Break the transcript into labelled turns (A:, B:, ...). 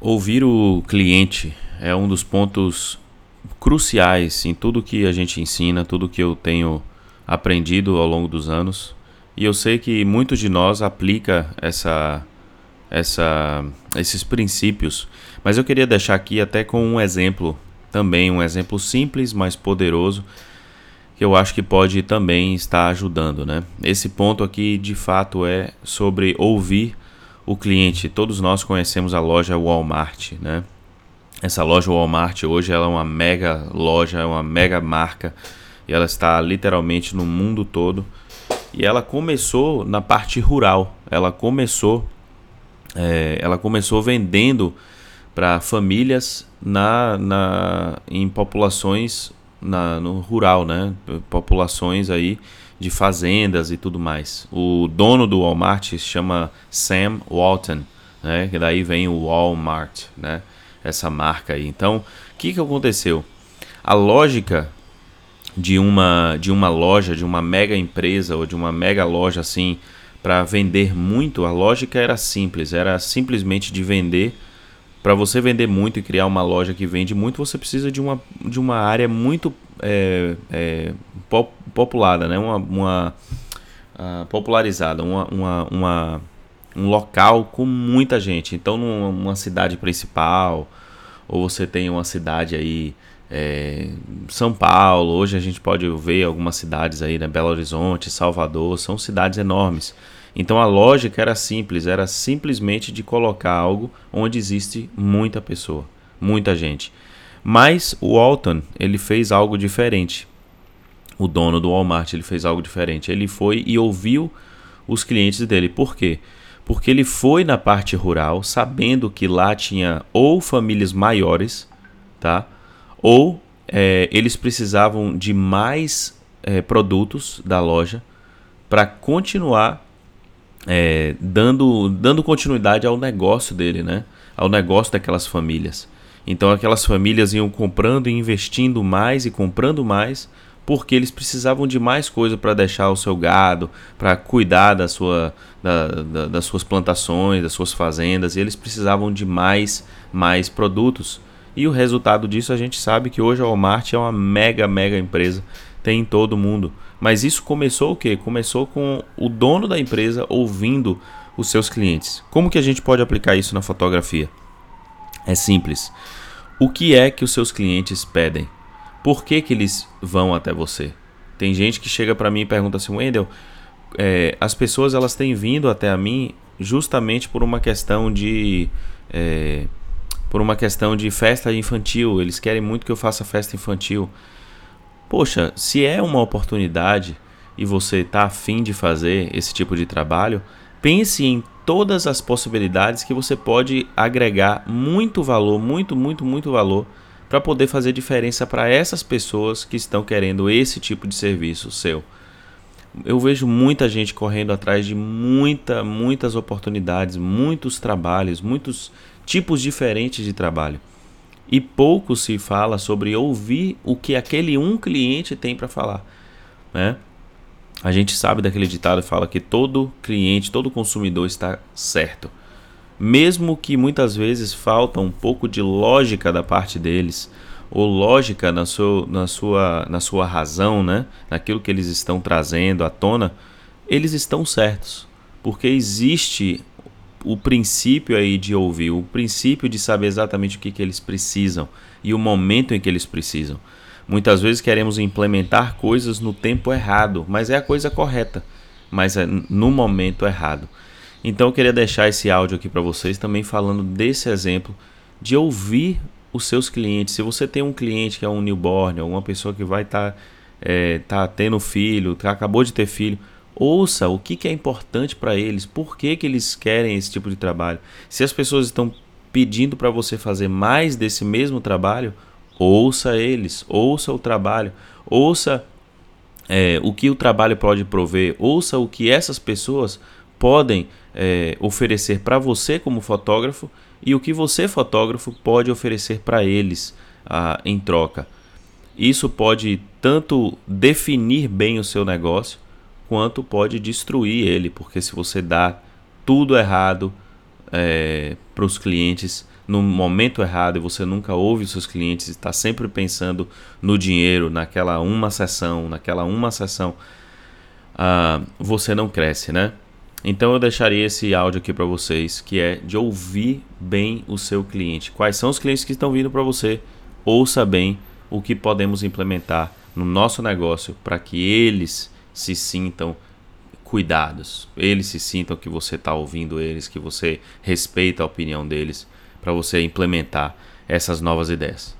A: Ouvir o cliente é um dos pontos cruciais em tudo que a gente ensina, tudo que eu tenho aprendido ao longo dos anos. E eu sei que muitos de nós aplica essa, essa, esses princípios, mas eu queria deixar aqui até com um exemplo, também um exemplo simples, mas poderoso, que eu acho que pode também estar ajudando, né? Esse ponto aqui, de fato, é sobre ouvir o cliente. Todos nós conhecemos a loja Walmart, né? Essa loja Walmart hoje ela é uma mega loja, é uma mega marca e ela está literalmente no mundo todo. E ela começou na parte rural. Ela começou, é, ela começou vendendo para famílias na, na, em populações na, no rural, né? Populações aí de fazendas e tudo mais. O dono do Walmart se chama Sam Walton, né? Que daí vem o Walmart, né? Essa marca aí. Então, o que, que aconteceu? A lógica de uma de uma loja, de uma mega empresa ou de uma mega loja assim para vender muito, a lógica era simples, era simplesmente de vender para você vender muito e criar uma loja que vende muito, você precisa de uma, de uma área muito é, é, pop, populada, né? uma, uma uh, popularizada, uma, uma, uma, um local com muita gente. Então, numa cidade principal, ou você tem uma cidade aí, é, São Paulo, hoje a gente pode ver algumas cidades aí, né? Belo Horizonte, Salvador, são cidades enormes. Então a lógica era simples, era simplesmente de colocar algo onde existe muita pessoa, muita gente. Mas o Walton, ele fez algo diferente. O dono do Walmart, ele fez algo diferente. Ele foi e ouviu os clientes dele. Por quê? Porque ele foi na parte rural, sabendo que lá tinha ou famílias maiores, tá? Ou é, eles precisavam de mais é, produtos da loja para continuar é, dando, dando continuidade ao negócio dele, né? Ao negócio daquelas famílias. Então aquelas famílias iam comprando e investindo mais e comprando mais porque eles precisavam de mais coisa para deixar o seu gado, para cuidar da sua, da, da, das suas plantações, das suas fazendas, e eles precisavam de mais, mais produtos. E o resultado disso a gente sabe que hoje a Walmart é uma mega, mega empresa, tem em todo mundo. Mas isso começou o quê? Começou com o dono da empresa ouvindo os seus clientes. Como que a gente pode aplicar isso na fotografia? É simples. O que é que os seus clientes pedem? Por que, que eles vão até você? Tem gente que chega para mim e pergunta assim, Wendel, é, as pessoas elas têm vindo até a mim justamente por uma questão de é, por uma questão de festa infantil. Eles querem muito que eu faça festa infantil. Poxa, se é uma oportunidade e você está afim de fazer esse tipo de trabalho, pense em todas as possibilidades que você pode agregar muito valor, muito, muito, muito valor para poder fazer diferença para essas pessoas que estão querendo esse tipo de serviço seu. Eu vejo muita gente correndo atrás de muita, muitas oportunidades, muitos trabalhos, muitos tipos diferentes de trabalho e pouco se fala sobre ouvir o que aquele um cliente tem para falar, né? A gente sabe daquele ditado que fala que todo cliente, todo consumidor está certo. Mesmo que muitas vezes falta um pouco de lógica da parte deles, ou lógica na sua, na sua, na sua razão, né? naquilo que eles estão trazendo à tona, eles estão certos. Porque existe o princípio aí de ouvir, o princípio de saber exatamente o que, que eles precisam e o momento em que eles precisam. Muitas vezes queremos implementar coisas no tempo errado, mas é a coisa correta, mas é no momento errado. Então eu queria deixar esse áudio aqui para vocês também falando desse exemplo de ouvir os seus clientes. Se você tem um cliente que é um newborn, ou uma pessoa que vai estar tá, é, tá tendo filho, tá, acabou de ter filho, Ouça o que, que é importante para eles, por que, que eles querem esse tipo de trabalho. Se as pessoas estão pedindo para você fazer mais desse mesmo trabalho, ouça eles, ouça o trabalho, ouça é, o que o trabalho pode prover, ouça o que essas pessoas podem é, oferecer para você como fotógrafo e o que você, fotógrafo, pode oferecer para eles ah, em troca. Isso pode tanto definir bem o seu negócio, quanto pode destruir ele, porque se você dá tudo errado, é, para os clientes no momento errado e você nunca ouve os seus clientes, está sempre pensando no dinheiro, naquela uma sessão, naquela uma sessão, uh, você não cresce, né? Então eu deixaria esse áudio aqui para vocês, que é de ouvir bem o seu cliente. Quais são os clientes que estão vindo para você? Ouça bem o que podemos implementar no nosso negócio para que eles se sintam cuidados, eles se sintam que você está ouvindo eles, que você respeita a opinião deles, para você implementar essas novas ideias.